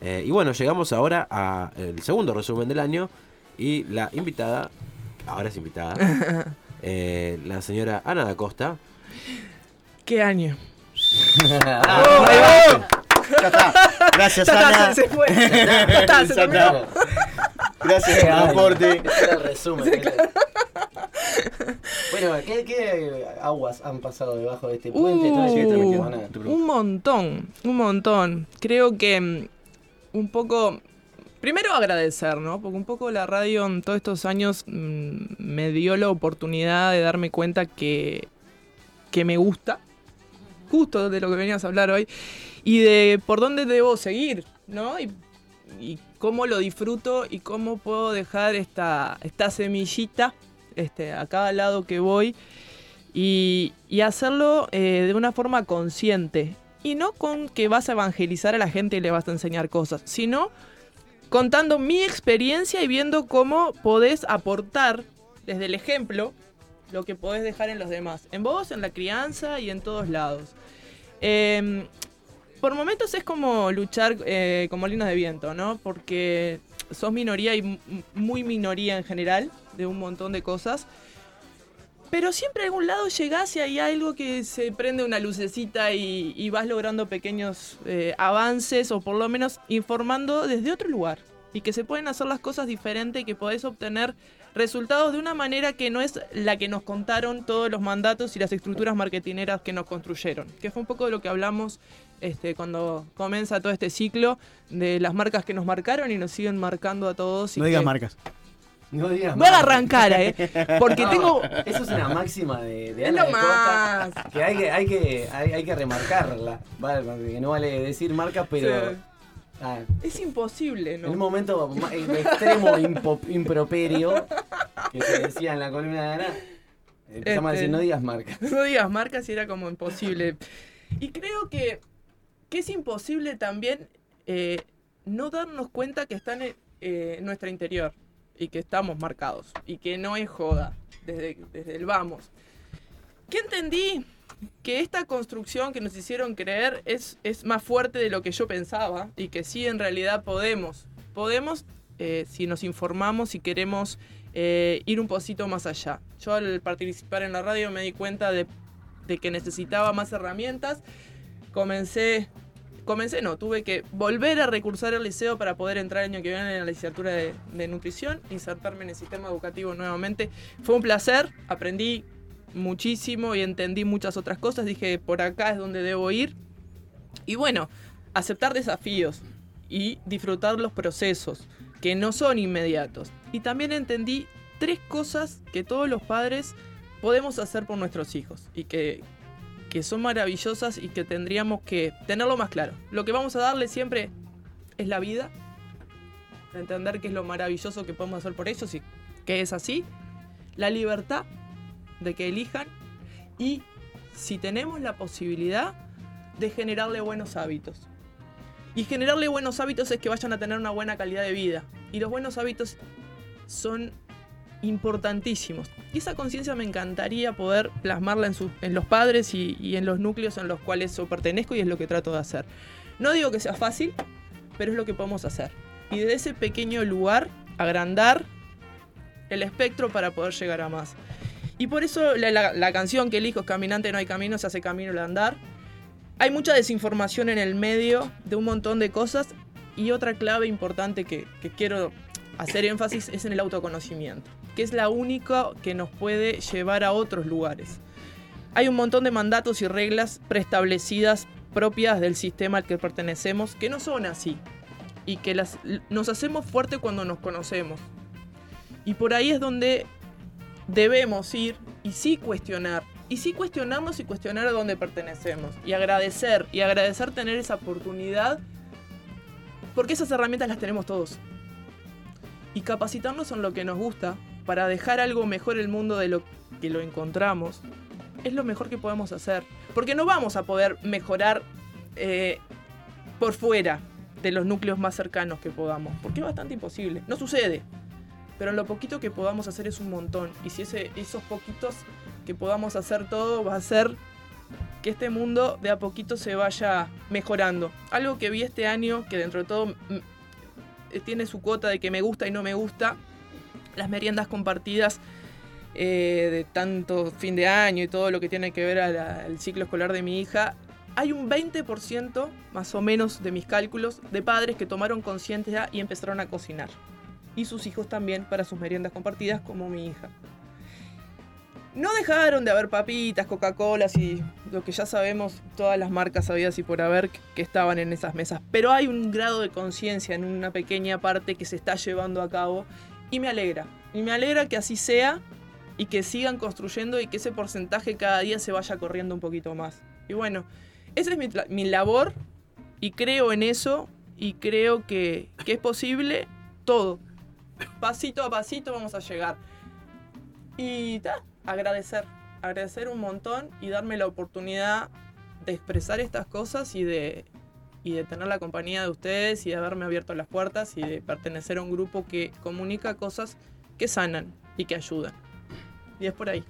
Eh, y bueno, llegamos ahora al segundo resumen del año y la invitada, ahora es invitada, eh, la señora Ana da Costa. ¿Qué año? Va. Ya está. Gracias, Ya está, Ana. se, se fue. Ya está, se Ya terminó. está. Gracias por tu aporte. Ese era el resumen. era. Bueno, ¿qué, qué aguas han pasado debajo de este puente Uh, un montón, un montón. Creo que mm, un poco. Primero agradecer, ¿no? Porque un poco la radio en todos estos años mm, me dio la oportunidad de darme cuenta que, que me gusta, justo de lo que venías a hablar hoy, y de por dónde debo seguir, ¿no? Y, y cómo lo disfruto y cómo puedo dejar esta, esta semillita este, a cada lado que voy y, y hacerlo eh, de una forma consciente. Y no con que vas a evangelizar a la gente y le vas a enseñar cosas, sino contando mi experiencia y viendo cómo podés aportar desde el ejemplo lo que podés dejar en los demás. En vos, en la crianza y en todos lados. Em, por momentos es como luchar eh, con molinos de viento, ¿no? Porque sos minoría y muy minoría en general de un montón de cosas. Pero siempre a algún lado llegás y hay algo que se prende una lucecita y, y vas logrando pequeños eh, avances o por lo menos informando desde otro lugar. Y que se pueden hacer las cosas diferentes y que podés obtener resultados de una manera que no es la que nos contaron todos los mandatos y las estructuras marketineras que nos construyeron. Que fue un poco de lo que hablamos este, cuando comienza todo este ciclo de las marcas que nos marcaron y nos siguen marcando a todos. y No digas marcas. No digas Voy a más. arrancar, ¿eh? Porque No, tengo... Eso es una máxima de, de Es Ana lo de Costa. Que hay que, hay que, hay, hay que remarcarla. Vale, porque no vale decir marcas, pero. Sí. ah, Es imposible, En un ¿no? momento extremo impo- improperio que se decía en la columna de Ana, empezamos a Este- decir no digas marcas. No digas marcas y era como imposible. Y creo que, que es imposible también eh, no darnos cuenta que están en eh, en nuestro interior y que estamos marcados y que no es joda desde, desde el vamos. ¿Qué entendí? Que esta construcción que nos hicieron creer es, es más fuerte de lo que yo pensaba y que sí en realidad podemos. Podemos eh, si nos informamos y queremos eh, ir un poquito más allá. Yo al participar en la radio me di cuenta de, de que necesitaba más herramientas. Comencé, comencé no, tuve que volver a recursar al liceo para poder entrar el año que viene en la licenciatura de, de nutrición, insertarme en el sistema educativo nuevamente. Fue un placer, aprendí muchísimo y entendí muchas otras cosas. Dije, por acá es donde debo ir. Y bueno, aceptar desafíos y disfrutar los procesos que no son inmediatos. Y también entendí tres cosas que todos los padres podemos hacer por nuestros hijos y que, que son maravillosas y que tendríamos que tenerlo más claro. Lo que vamos a darle siempre es la vida, entender qué es lo maravilloso que podemos hacer por ellos y que es así, la libertad de que elijan y si tenemos la posibilidad de generarle buenos hábitos. Y generarle buenos hábitos es que vayan a tener una buena calidad de vida. Y los buenos hábitos son importantísimos. Y esa conciencia me encantaría poder plasmarla en, en los padres y, y en los núcleos en los cuales yo pertenezco y es lo que trato de hacer. No digo que sea fácil, pero es lo que podemos hacer. Y desde ese pequeño lugar, agrandar el espectro para poder llegar a más. Y por eso la, la- la canción que elijo es Caminante no hay camino, se hace camino al andar. Hay mucha desinformación en el medio de un montón de cosas y otra clave importante que, que quiero hacer énfasis es en el autoconocimiento, que es la única que nos puede llevar a otros lugares. Hay un montón de mandatos y reglas preestablecidas propias del sistema al que pertenecemos que no son así y que las, nos hacemos fuerte cuando nos conocemos. Y por ahí es donde debemos ir y sí cuestionar. Y sí cuestionarnos y cuestionar a dónde pertenecemos. Y agradecer. Y agradecer tener esa oportunidad. Porque esas herramientas las tenemos todos. Y capacitarnos en lo que nos gusta para dejar algo mejor el mundo de lo que lo encontramos. Es lo mejor que podemos hacer. Porque no vamos a poder mejorar eh, por fuera de los núcleos más cercanos que podamos. Porque es bastante imposible. No sucede. Pero lo poquito que podamos hacer es un montón. Y si ese, esos poquitos que podamos hacer todo va a ser que este mundo de a poquito se vaya mejorando. Algo que vi este año, que dentro de todo tiene su cuota de que me gusta y no me gusta, las meriendas compartidas eh, de tanto fin de año y todo lo que tiene que ver al ciclo escolar de mi hija, hay un 20% más o menos de mis cálculos de padres que tomaron conciencia y empezaron a cocinar. Y sus hijos también para sus meriendas compartidas como mi hija. No dejaron de haber papitas, Coca-Colas y lo que ya sabemos, todas las marcas habidas y por haber que estaban en esas mesas. Pero hay un grado de conciencia en una pequeña parte que se está llevando a cabo y me alegra. Y me alegra que así sea y que sigan construyendo y que ese porcentaje cada día se vaya corriendo un poquito más. Y bueno, esa es mi, labor y creo en eso y creo que, que es posible todo. Pasito a pasito vamos a llegar. Y ta, agradecer, agradecer un montón y darme la oportunidad de expresar estas cosas y de, y de tener la compañía de ustedes y de haberme abierto las puertas y de pertenecer a un grupo que comunica cosas que sanan y que ayudan. Y es por ahí.